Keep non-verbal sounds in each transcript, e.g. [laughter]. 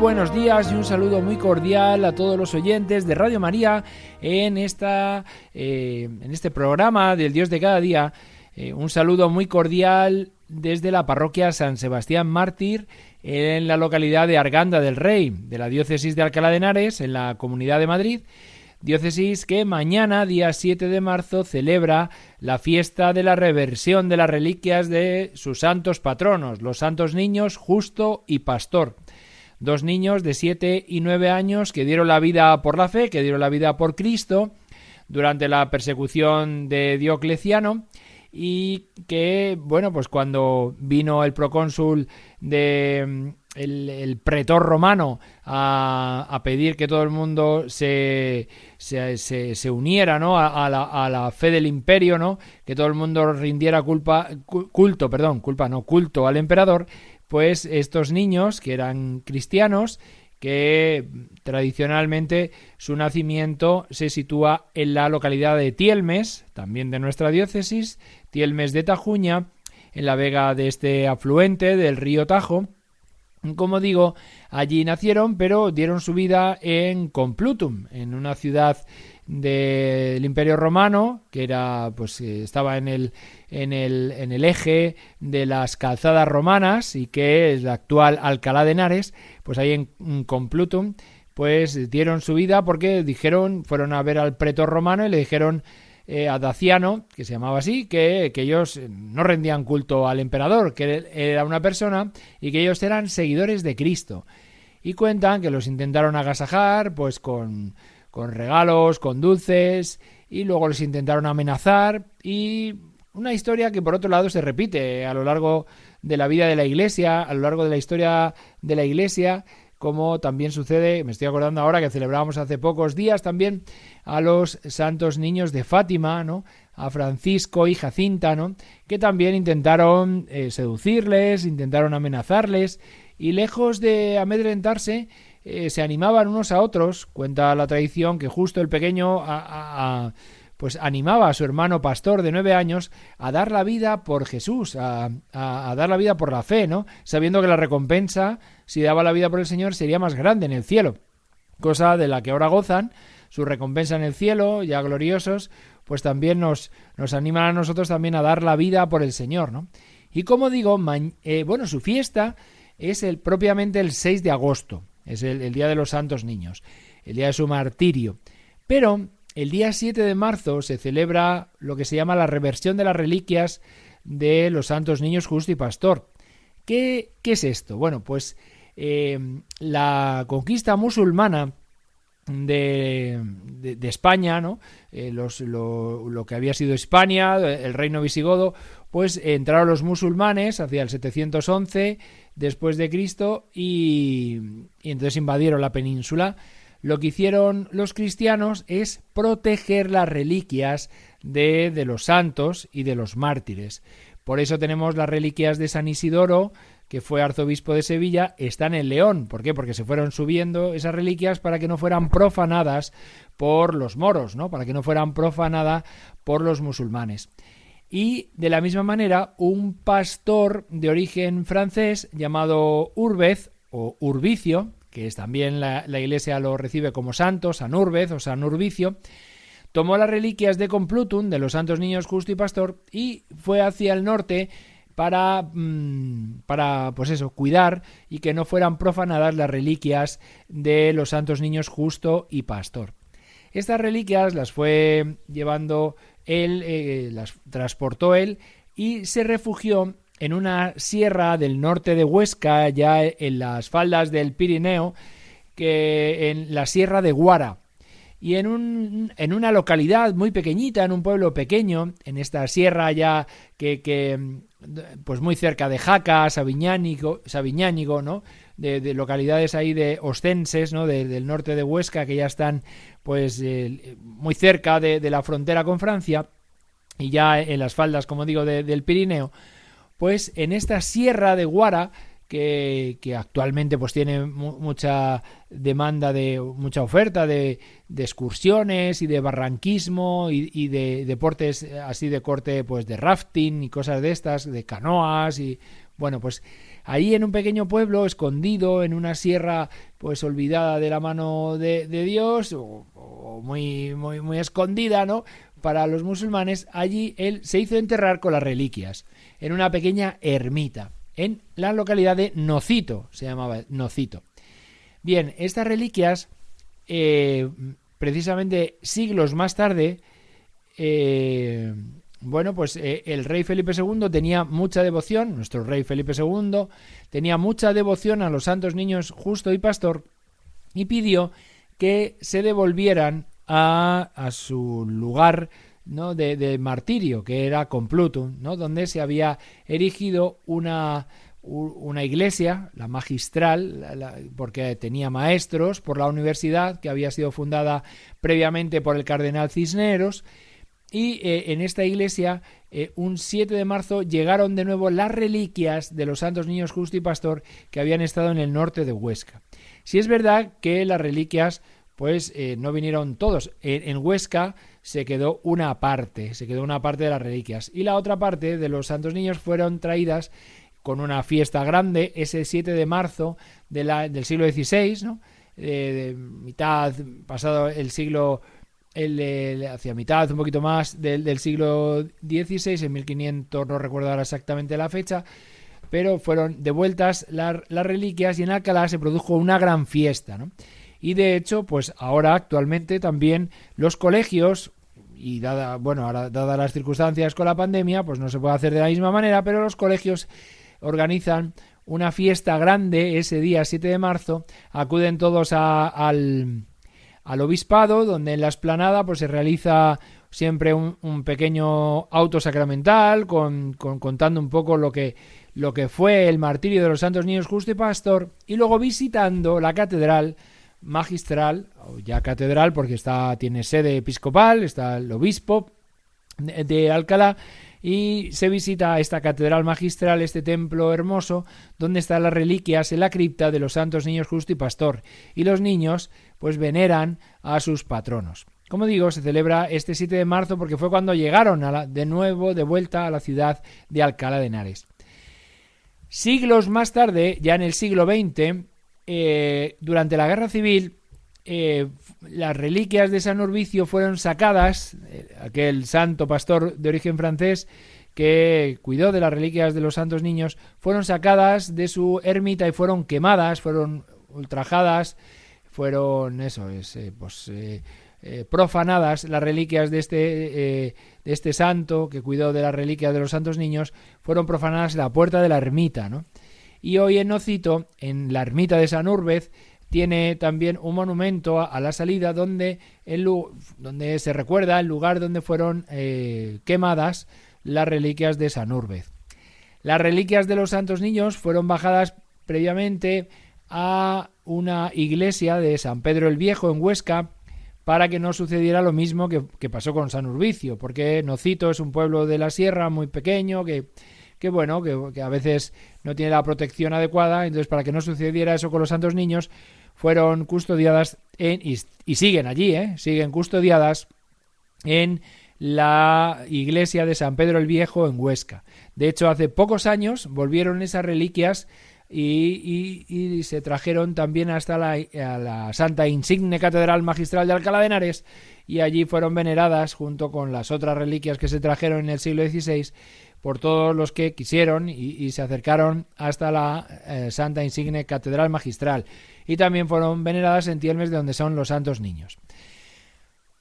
Buenos días y un saludo muy cordial a todos los oyentes de Radio María en, esta, eh, en este programa del Dios de cada día. Eh, un saludo muy cordial desde la parroquia San Sebastián Mártir en la localidad de Arganda del Rey, de la diócesis de Alcalá de Henares, en la Comunidad de Madrid. Diócesis que mañana, día 7 de marzo, celebra la fiesta de la reversión de las reliquias de sus santos patronos, los santos niños Justo y Pastor dos niños de siete y nueve años que dieron la vida por la fe, que dieron la vida por Cristo durante la persecución de Diocleciano y que, bueno, pues cuando vino el procónsul de el, pretor romano a, pedir que todo el mundo se, se, se, uniera ¿no? A, la, a, la, fe del imperio, ¿no? que todo el mundo rindiera culpa, culto, perdón, culpa no, culto al emperador, pues estos niños que eran cristianos, que tradicionalmente su nacimiento se sitúa en la localidad de Tielmes, también de nuestra diócesis, Tielmes de Tajuña, en la vega de este afluente del río Tajo. Como digo, allí nacieron, pero dieron su vida en Complutum, en una ciudad del Imperio Romano, que era, pues, eh, estaba en el, en el, en el eje de las calzadas romanas y que es la actual Alcalá de Henares, pues ahí en, Complutum, pues dieron su vida porque dijeron, fueron a ver al pretor romano y le dijeron eh, a Daciano, que se llamaba así, que, que, ellos no rendían culto al emperador, que era una persona y que ellos eran seguidores de Cristo. Y cuentan que los intentaron agasajar, pues con con regalos, con dulces, y luego les intentaron amenazar y una historia que por otro lado se repite a lo largo de la vida de la Iglesia, a lo largo de la historia de la Iglesia, como también sucede, me estoy acordando ahora que celebramos hace pocos días también a los santos niños de Fátima, ¿no? a Francisco y Jacinta, ¿no? que también intentaron eh, seducirles, intentaron amenazarles, y lejos de amedrentarse, eh, se animaban unos a otros. Cuenta la tradición que justo el pequeño pues animaba a su hermano pastor de nueve años a dar la vida por Jesús, a, a, dar la vida por la fe, ¿no? Sabiendo que la recompensa, si daba la vida por el Señor, sería más grande en el cielo. Cosa de la que ahora gozan, su recompensa en el cielo, ya gloriosos, pues también nos, nos animan a nosotros también a dar la vida por el Señor, ¿no? Y como digo, eh, bueno, su fiesta es el, propiamente el 6 de agosto es el, Día de los Santos Niños, el día de su martirio. Pero el día 7 de marzo se celebra lo que se llama la reversión de las reliquias de los santos niños justo y pastor. ¿Qué, qué es esto? Bueno, pues eh, la conquista musulmana de, de, España, ¿no? Eh, lo, lo, que había sido España, el reino visigodo, pues entraron los musulmanes hacia el 711 después de Cristo y, entonces invadieron la península. Lo que hicieron los cristianos es proteger las reliquias de, de los santos y de los mártires. Por eso tenemos las reliquias de San Isidoro, que fue arzobispo de Sevilla, están en León. ¿Por qué? Porque se fueron subiendo esas reliquias para que no fueran profanadas por los moros, ¿no? Para que no fueran profanadas por los musulmanes. Y de la misma manera, un pastor de origen francés llamado Urbez o Urbicio, que es también la, iglesia lo recibe como santo, San Urbez o San Urbicio, tomó las reliquias de Complutum, de los santos niños justo y pastor, y fue hacia el norte para, mm, para, pues eso, cuidar y que no fueran profanadas las reliquias de los santos niños justo y pastor. Estas reliquias las fue llevando él, eh, las transportó él y se refugió en una sierra del norte de Huesca, ya en las faldas del Pirineo, que en la sierra de Guara. Y en, un, en una localidad muy pequeñita, en un pueblo pequeño, en esta sierra ya que, que pues muy cerca de Jaca, Sabiñánigo, Sabiñánigo ¿no? De, localidades ahí de ostenses, ¿no? del norte de Huesca, que ya están pues muy cerca de, la frontera con Francia y ya en las faldas, como digo, del Pirineo, pues en esta sierra de Guara, que, actualmente pues tiene mucha demanda de mucha oferta de, excursiones y de barranquismo y, de deportes así de corte pues de rafting y cosas de estas de canoas y bueno pues ahí en un pequeño pueblo escondido en una sierra pues olvidada de la mano de, Dios o, muy muy muy escondida no para los musulmanes allí él se hizo enterrar con las reliquias en una pequeña ermita, en la localidad de Nocito, se llamaba Nocito. Bien, estas reliquias, eh, precisamente siglos más tarde, eh, bueno, pues eh, el rey Felipe II tenía mucha devoción, nuestro rey Felipe II tenía mucha devoción a los santos niños justo y pastor y pidió que se devolvieran a, a su lugar de, martirio, que era Complutum, ¿no? donde se había erigido una, una iglesia, la magistral, porque tenía maestros por la universidad, que había sido fundada previamente por el cardenal Cisneros, y eh, en esta iglesia, eh, un 7 de marzo, llegaron de nuevo las reliquias de los santos niños justo y pastor que habían estado en el norte de Huesca. Si es verdad que las reliquias, pues eh, no vinieron todos. en Huesca se quedó una parte, se quedó una parte de las reliquias. Y la otra parte de los santos niños fueron traídas con una fiesta grande ese 7 de marzo de la, del siglo XVI, ¿no? de mitad, pasado el siglo, el, hacia mitad, un poquito más del, del siglo XVI, en 1500, no recuerdo ahora exactamente la fecha, pero fueron devueltas las, las reliquias y en Alcalá se produjo una gran fiesta, ¿no? Y de hecho, pues ahora actualmente también los colegios y dada, bueno, ahora dadas las circunstancias con la pandemia, pues no se puede hacer de la misma manera, pero los colegios organizan una fiesta grande ese día 7 de marzo, acuden todos al, al obispado, donde en la esplanada pues se realiza siempre un, pequeño auto sacramental con, con, contando un poco lo que lo que fue el martirio de los santos niños justo y pastor y luego visitando la catedral magistral, o ya catedral, porque está, tiene sede episcopal, está el obispo de Alcalá, y se visita esta catedral magistral, este templo hermoso, donde están las reliquias en la cripta de los santos niños justo y pastor, y los niños pues veneran a sus patronos. Como digo, se celebra este 7 de marzo porque fue cuando llegaron a de nuevo de vuelta a la ciudad de Alcalá de Henares. Siglos más tarde, ya en el siglo XX, eh, durante la guerra civil, eh, las reliquias de San Urbicio fueron sacadas, eh, aquel santo pastor de origen francés que cuidó de las reliquias de los santos niños, fueron sacadas de su ermita y fueron quemadas, fueron ultrajadas, fueron eso, es, pues, profanadas las reliquias de este, de este santo que cuidó de las reliquias de los santos niños, fueron profanadas en la puerta de la ermita, ¿no? Y hoy en Nocito, en la ermita de San Urbez, tiene también un monumento a, la salida donde, el, donde se recuerda el lugar donde fueron eh, quemadas las reliquias de San Urbez. Las reliquias de los santos niños fueron bajadas previamente a una iglesia de San Pedro el Viejo en Huesca para que no sucediera lo mismo que, que pasó con San Urbicio, porque Nocito es un pueblo de la sierra muy pequeño que que bueno, que, a veces no tiene la protección adecuada, entonces para que no sucediera eso con los santos niños, fueron custodiadas en, y, siguen allí, ¿eh? siguen custodiadas en la iglesia de San Pedro el Viejo en Huesca. De hecho, hace pocos años volvieron esas reliquias y, se trajeron también hasta la, la, Santa Insigne Catedral Magistral de Alcalá de Henares y allí fueron veneradas junto con las otras reliquias que se trajeron en el siglo XVI por todos los que quisieron y, se acercaron hasta la eh, Santa Insigne Catedral Magistral y también fueron veneradas en Tielmes de donde son los santos niños.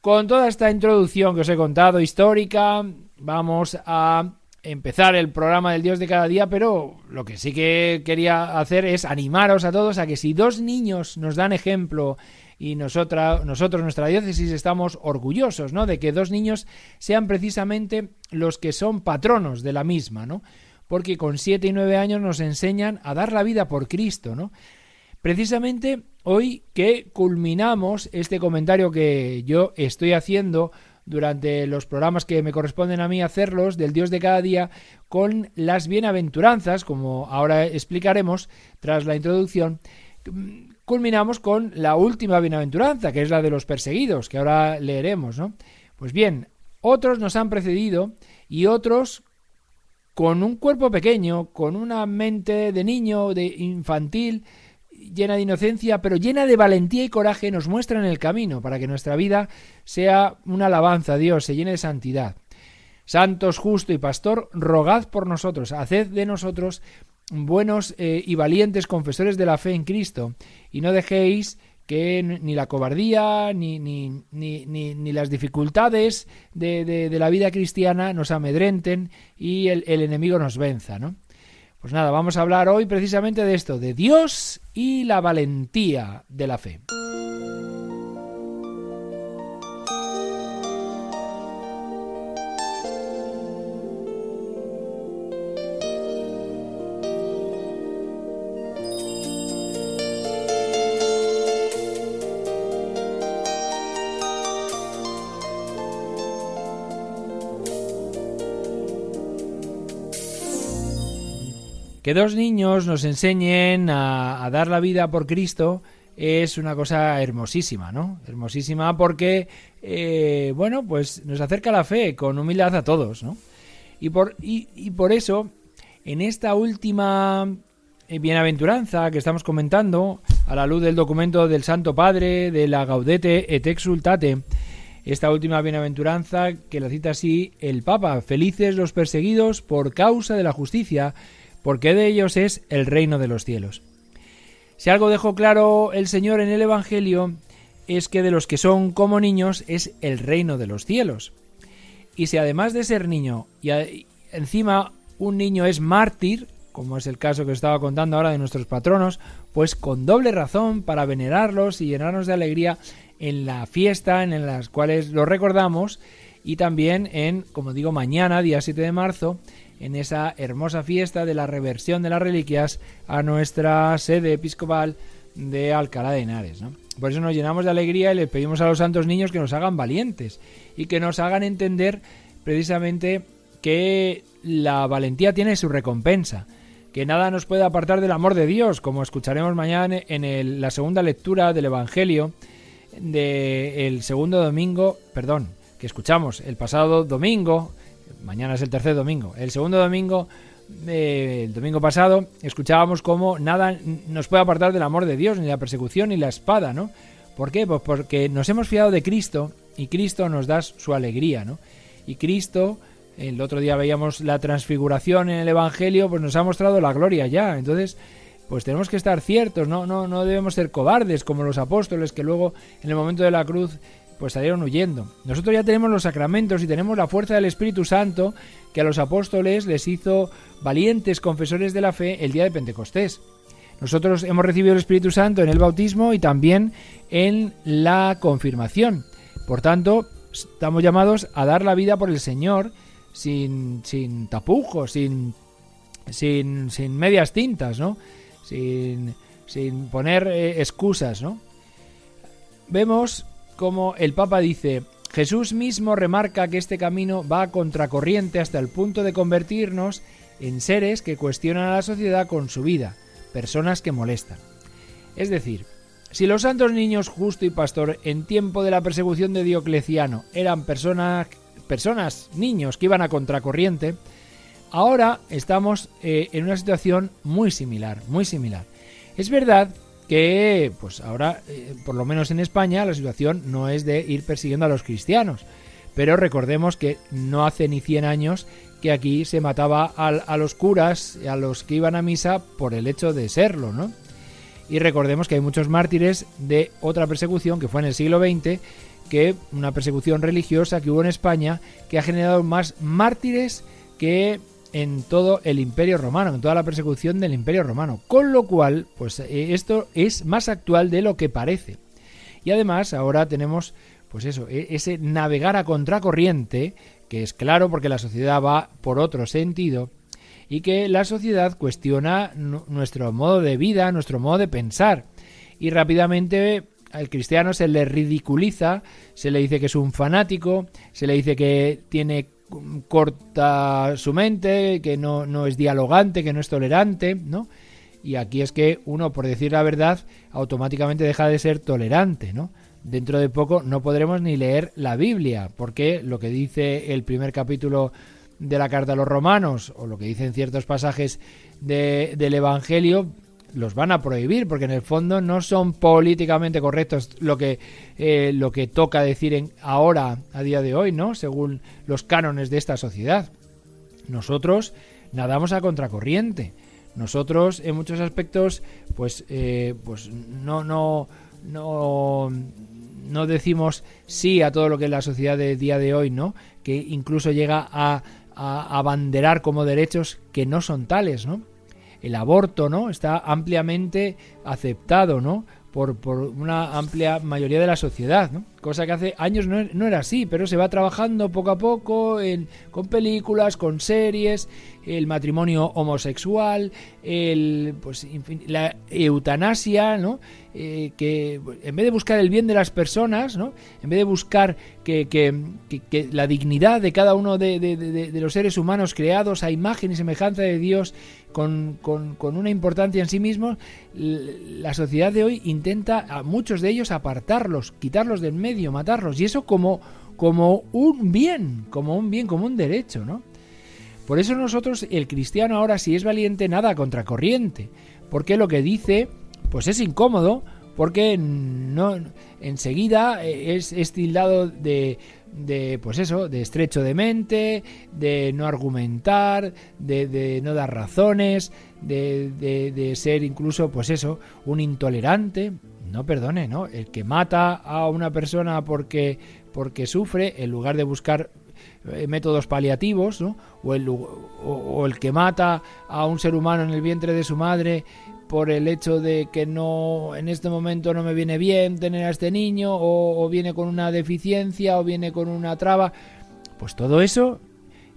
Con toda esta introducción que os he contado histórica, vamos a empezar el programa del Dios de cada día, pero lo que sí que quería hacer es animaros a todos a que si dos niños nos dan ejemplo y nosotros, nuestra diócesis, estamos orgullosos, ¿no? De que dos niños sean precisamente los que son patronos de la misma, ¿no? Porque con siete y nueve años nos enseñan a dar la vida por Cristo, ¿no? Precisamente hoy que culminamos este comentario que yo estoy haciendo durante los programas que me corresponden a mí hacerlos del Dios de cada día con las bienaventuranzas, como ahora explicaremos tras la introducción, culminamos con la última bienaventuranza, que es la de los perseguidos, que ahora leeremos, ¿no? Pues bien, otros nos han precedido y otros con un cuerpo pequeño, con una mente de niño, de infantil, llena de inocencia, pero llena de valentía y coraje, nos muestran el camino para que nuestra vida sea una alabanza a Dios, se llene de santidad. Santos, justo y pastor, rogad por nosotros, haced de nosotros buenos eh, y valientes confesores de la fe en Cristo, y no dejéis que ni la cobardía ni, ni, ni, ni las dificultades de, de, la vida cristiana nos amedrenten y el, el enemigo nos venza, ¿no? Pues nada, vamos a hablar hoy precisamente de esto, de Dios y la valentía de la fe. Que dos niños nos enseñen a, dar la vida por Cristo es una cosa hermosísima, ¿no? Hermosísima porque, eh, bueno, pues nos acerca la fe con humildad a todos, ¿no? Y por, y, por eso, en esta última eh, bienaventuranza que estamos comentando, a la luz del documento del Santo Padre, de la Gaudete et Exultate, esta última bienaventuranza que la cita así el Papa, felices los perseguidos por causa de la justicia, porque de ellos es el reino de los cielos. Si algo dejó claro el Señor en el Evangelio, es que de los que son como niños es el reino de los cielos. Y si además de ser niño y encima un niño es mártir, como es el caso que estaba contando ahora de nuestros patronos, pues con doble razón para venerarlos y llenarnos de alegría en la fiesta en las cuales los recordamos y también en, como digo, mañana, día 7 de marzo, en esa hermosa fiesta de la reversión de las reliquias a nuestra sede episcopal de Alcalá de Henares. Por eso nos llenamos de alegría y le pedimos a los santos niños que nos hagan valientes y que nos hagan entender precisamente que la valentía tiene su recompensa, que nada nos puede apartar del amor de Dios, como escucharemos mañana en la segunda lectura del Evangelio del segundo domingo, perdón, que escuchamos el pasado domingo mañana es el tercer domingo. El segundo domingo, eh, el domingo pasado, escuchábamos cómo nada nos puede apartar del amor de Dios, ni la persecución, ni la espada, ¿no? ¿Por qué? Pues porque nos hemos fiado de Cristo y Cristo nos da su alegría, ¿no? Y Cristo, el otro día veíamos la transfiguración en el Evangelio, pues nos ha mostrado la gloria ya. Entonces, pues tenemos que estar ciertos, no, no, no debemos ser cobardes como los apóstoles que luego en el momento de la cruz pues salieron huyendo. Nosotros ya tenemos los sacramentos y tenemos la fuerza del Espíritu Santo que a los apóstoles les hizo valientes confesores de la fe el día de Pentecostés. Nosotros hemos recibido el Espíritu Santo en el bautismo y también en la confirmación. Por tanto, estamos llamados a dar la vida por el Señor sin, sin tapujos, sin, sin, sin medias tintas, ¿no? Sin, sin poner eh, excusas, ¿no? Vemos como el Papa dice, Jesús mismo remarca que este camino va a contracorriente hasta el punto de convertirnos en seres que cuestionan a la sociedad con su vida, personas que molestan. Es decir, si los santos niños justo y pastor en tiempo de la persecución de Diocleciano eran personas, personas niños que iban a contracorriente, ahora estamos eh, en una situación muy similar, muy similar. Es verdad que pues ahora, eh, por lo menos en España, la situación no es de ir persiguiendo a los cristianos. Pero recordemos que no hace ni 100 años que aquí se mataba a, los curas, a los que iban a misa por el hecho de serlo, ¿no? Y recordemos que hay muchos mártires de otra persecución que fue en el siglo XX, que una persecución religiosa que hubo en España, que ha generado más mártires que en todo el imperio romano, en toda la persecución del imperio romano. Con lo cual, pues eh, esto es más actual de lo que parece. Y además ahora tenemos, pues eso, e, ese navegar a contracorriente, que es claro porque la sociedad va por otro sentido, y que la sociedad cuestiona nuestro modo de vida, nuestro modo de pensar. Y rápidamente al cristiano se le ridiculiza, se le dice que es un fanático, se le dice que tiene corta su mente, que no, no es dialogante, que no es tolerante, ¿no? Y aquí es que uno, por decir la verdad, automáticamente deja de ser tolerante, ¿no? Dentro de poco no podremos ni leer la Biblia, porque lo que dice el primer capítulo de la carta a los romanos, o lo que dicen ciertos pasajes del Evangelio, los van a prohibir porque en el fondo no son políticamente correctos lo que eh, lo que toca decir en, ahora a día de hoy no según los cánones de esta sociedad. Nosotros nadamos a contracorriente. Nosotros en muchos aspectos pues eh, pues no no no no decimos sí a todo lo que es la sociedad del día de hoy no que incluso llega a, a abanderar como derechos que no son tales no el aborto, ¿no? Está ampliamente aceptado, ¿no? Por, por, una amplia mayoría de la sociedad, ¿no? Cosa que hace años no, no, era así, pero se va trabajando poco a poco en, con películas, con series, el matrimonio homosexual, el, pues, la eutanasia, ¿no? Eh, que en vez de buscar el bien de las personas, ¿no? en vez de buscar que, que, que, la dignidad de cada uno de, de, de, los seres humanos creados a imagen y semejanza de Dios con, con, con una importancia en sí mismos, la sociedad de hoy intenta a muchos de ellos apartarlos, quitarlos del medio, matarlos, y eso como, como un bien, como un bien, como un derecho, ¿no? Por eso nosotros, el cristiano ahora si es valiente, nada contracorriente, porque lo que dice, pues es incómodo, porque no enseguida es, es tildado de, de pues eso, de estrecho de mente, de no argumentar, de, de no dar razones, de, de, ser incluso pues eso, un intolerante. No perdone, ¿no? El que mata a una persona porque porque sufre, en lugar de buscar eh, métodos paliativos, ¿no? o, el, o, el que mata a un ser humano en el vientre de su madre por el hecho de que no en este momento no me viene bien tener a este niño o, o viene con una deficiencia o viene con una traba pues todo eso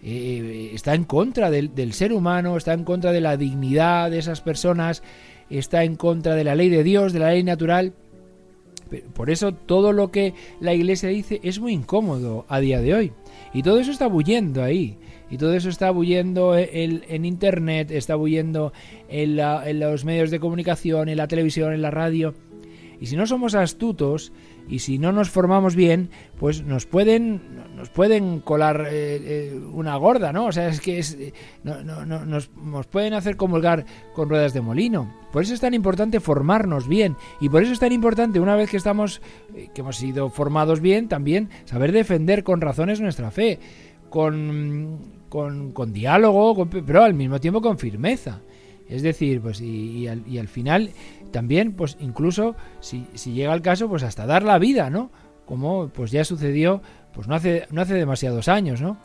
eh, está en contra del, del, ser humano está en contra de la dignidad de esas personas está en contra de la ley de Dios de la ley natural por eso todo lo que la iglesia dice es muy incómodo a día de hoy y todo eso está bullendo ahí. Y todo eso está bullendo en, en Internet, está bullendo en, la, en los medios de comunicación, en la televisión, en la radio. Y si no somos astutos y si no nos formamos bien, pues nos pueden nos pueden colar eh, eh, una gorda, ¿no? O sea, es que es, no, no, no, nos, pueden hacer comulgar con ruedas de molino. Por eso es tan importante formarnos bien y por eso es tan importante una vez que estamos eh, que hemos sido formados bien, también saber defender con razones nuestra fe, con con, con diálogo, con, pero al mismo tiempo con firmeza. Es decir, pues y, y, al, y al final también, pues incluso si, si, llega el caso, pues hasta dar la vida, ¿no? Como pues ya sucedió, pues no hace, no hace demasiados años, ¿no?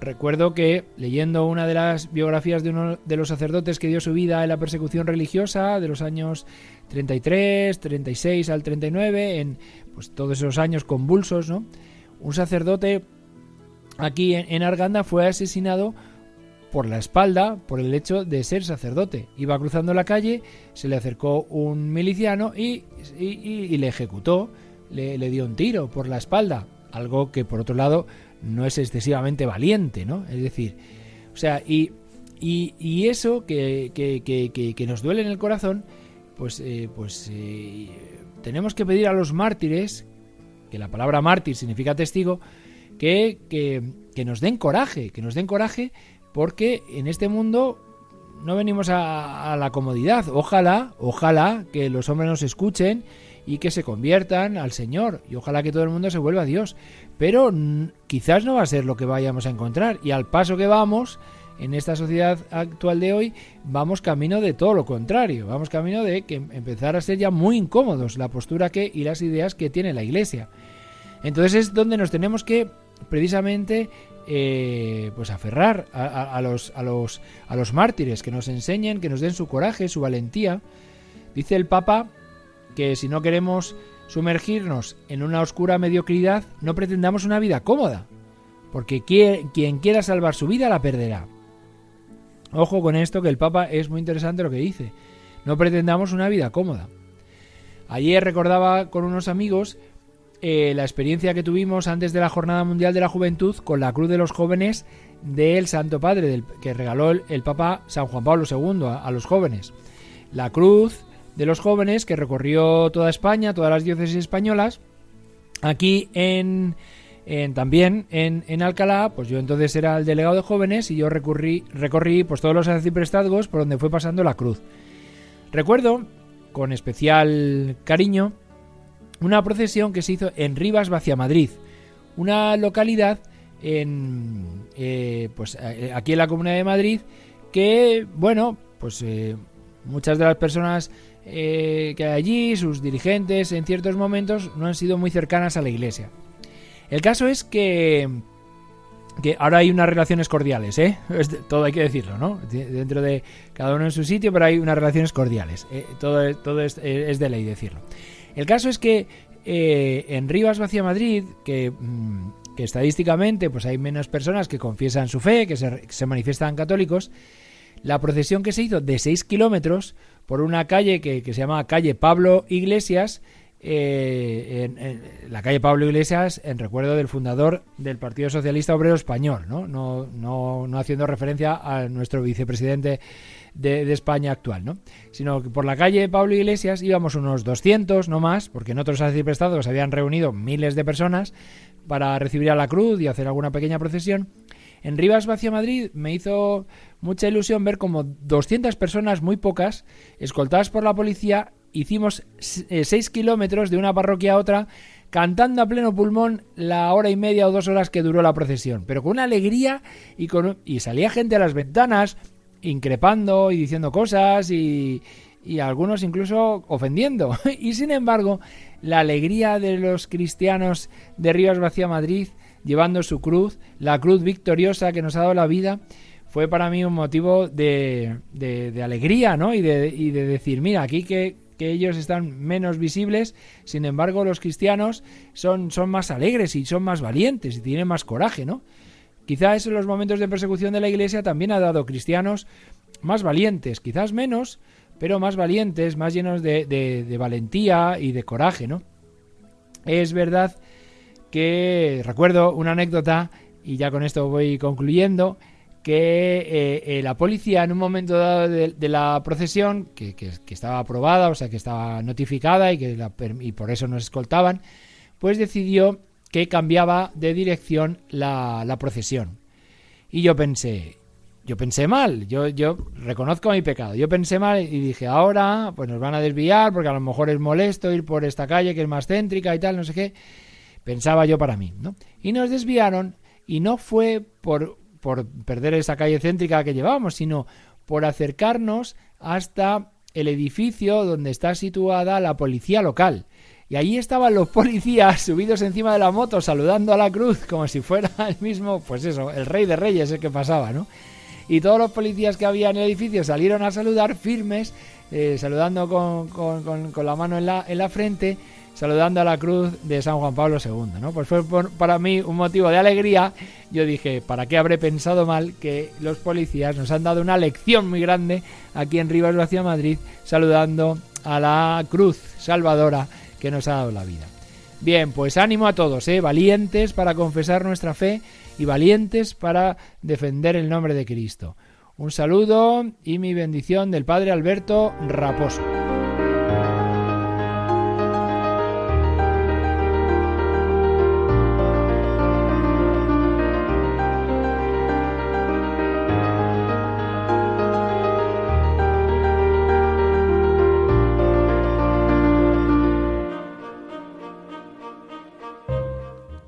Recuerdo que leyendo una de las biografías de uno de los sacerdotes que dio su vida en la persecución religiosa de los años 33, 36 al 39, en pues todos esos años convulsos, ¿no? Un sacerdote aquí en, en Arganda fue asesinado por la espalda por el hecho de ser sacerdote. Iba cruzando la calle, se le acercó un miliciano y, y, le ejecutó, le, le, dio un tiro por la espalda, algo que por otro lado no es excesivamente valiente, ¿no? Es decir, o sea, y eso que, que, que, que, nos duele en el corazón, pues, eh, pues eh, tenemos que pedir a los mártires, que la palabra mártir significa testigo, que, que, que nos den coraje, que nos den coraje porque en este mundo no venimos a, la comodidad. Ojalá, ojalá que los hombres nos escuchen y que se conviertan al Señor y ojalá que todo el mundo se vuelva a Dios. Pero quizás no va a ser lo que vayamos a encontrar y al paso que vamos en esta sociedad actual de hoy vamos camino de todo lo contrario, vamos camino de que empezar a ser ya muy incómodos la postura que y las ideas que tiene la Iglesia. Entonces es donde nos tenemos que precisamente eh, pues aferrar a, los, a, los, a los mártires, que nos enseñen, que nos den su coraje, su valentía. Dice el Papa que si no queremos sumergirnos en una oscura mediocridad, no pretendamos una vida cómoda, porque quien quiera salvar su vida la perderá. Ojo con esto, que el Papa es muy interesante lo que dice. No pretendamos una vida cómoda. Ayer recordaba con unos amigos eh, la experiencia que tuvimos antes de la Jornada Mundial de la Juventud con la Cruz de los Jóvenes del Santo Padre, del, que regaló el, Papa San Juan Pablo II a, los jóvenes. La Cruz de los Jóvenes que recorrió toda España, todas las diócesis españolas. Aquí en, también en, Alcalá, pues yo entonces era el delegado de jóvenes y yo recurrí, recorrí pues todos los arciprestazgos por donde fue pasando la cruz. Recuerdo con especial cariño una procesión que se hizo en Rivas Vacia Madrid, una localidad en, eh, pues eh, aquí en la Comunidad de Madrid que, bueno, pues eh, muchas de las personas que hay allí, sus dirigentes en ciertos momentos, no han sido muy cercanas a la iglesia. El caso es que que ahora hay unas relaciones cordiales, ¿eh? [laughs] todo hay que decirlo, ¿no? Dentro de cada uno en su sitio, pero hay unas relaciones cordiales. todo todo es, de ley decirlo. El caso es que eh, en Rivas Vacía Madrid, mm, que, estadísticamente pues hay menos personas que confiesan su fe, que se, manifiestan católicos, la procesión que se hizo de 6 kilómetros por una calle que, se llama calle Pablo Iglesias, eh, en, la calle Pablo Iglesias en recuerdo del fundador del Partido Socialista Obrero Español, ¿no? No, no, no haciendo referencia a nuestro vicepresidente de, España actual, ¿no? Sino que por la calle Pablo Iglesias íbamos unos 200, no más, porque en otros arciprestados se habían reunido miles de personas para recibir a la cruz y hacer alguna pequeña procesión. En Rivas Vacia Madrid me hizo mucha ilusión ver como 200 personas, muy pocas, escoltadas por la policía, hicimos 6 eh, kilómetros de una parroquia a otra cantando a pleno pulmón la hora y media o dos horas que duró la procesión, pero con una alegría y, con, y salía gente a las ventanas, increpando y diciendo cosas y, y algunos incluso ofendiendo. [laughs] Y sin embargo, la alegría de los cristianos de Rivas Vacía Madrid llevando su cruz, la cruz victoriosa que nos ha dado la vida, fue para mí un motivo de, de, alegría, ¿no? Y de, y de decir, mira, aquí que, que, ellos están menos visibles, sin embargo los cristianos son, son más alegres y son más valientes y tienen más coraje, ¿no? Quizás en los momentos de persecución de la Iglesia también ha dado cristianos más valientes, quizás menos, pero más valientes, más llenos de, valentía y de coraje, ¿no? Es verdad que recuerdo una anécdota, y ya con esto voy concluyendo, que eh, eh, la policía en un momento dado de, la procesión, que, estaba aprobada, o sea, que estaba notificada y, que y por eso nos escoltaban, pues decidió que cambiaba de dirección la, procesión. Y yo pensé, yo pensé mal, yo, yo reconozco mi pecado, yo pensé mal y dije, ahora pues nos van a desviar porque a lo mejor es molesto ir por esta calle que es más céntrica y tal, no sé qué, pensaba yo para mí, ¿no? Y nos desviaron y no fue por, por perder esa calle céntrica que llevábamos, sino por acercarnos hasta el edificio donde está situada la policía local. Y allí estaban los policías subidos encima de la moto saludando a la cruz como si fuera [laughs] el mismo, pues eso, el rey de reyes el que pasaba, ¿no? Y todos los policías que había en el edificio salieron a saludar firmes, eh, saludando con, con, con, la mano en la, en la frente, saludando a la cruz de San Juan Pablo II, ¿no? Pues fue para mí un motivo de alegría. Yo dije, ¿para qué habré pensado mal que los policías nos han dado una lección muy grande aquí en Rivas Vacía Madrid, saludando a la cruz salvadora que nos ha dado la vida. Bien, pues ánimo a todos, ¿eh? valientes para confesar nuestra fe y valientes para defender el nombre de Cristo. Un saludo y mi bendición del Padre Alberto Raposo.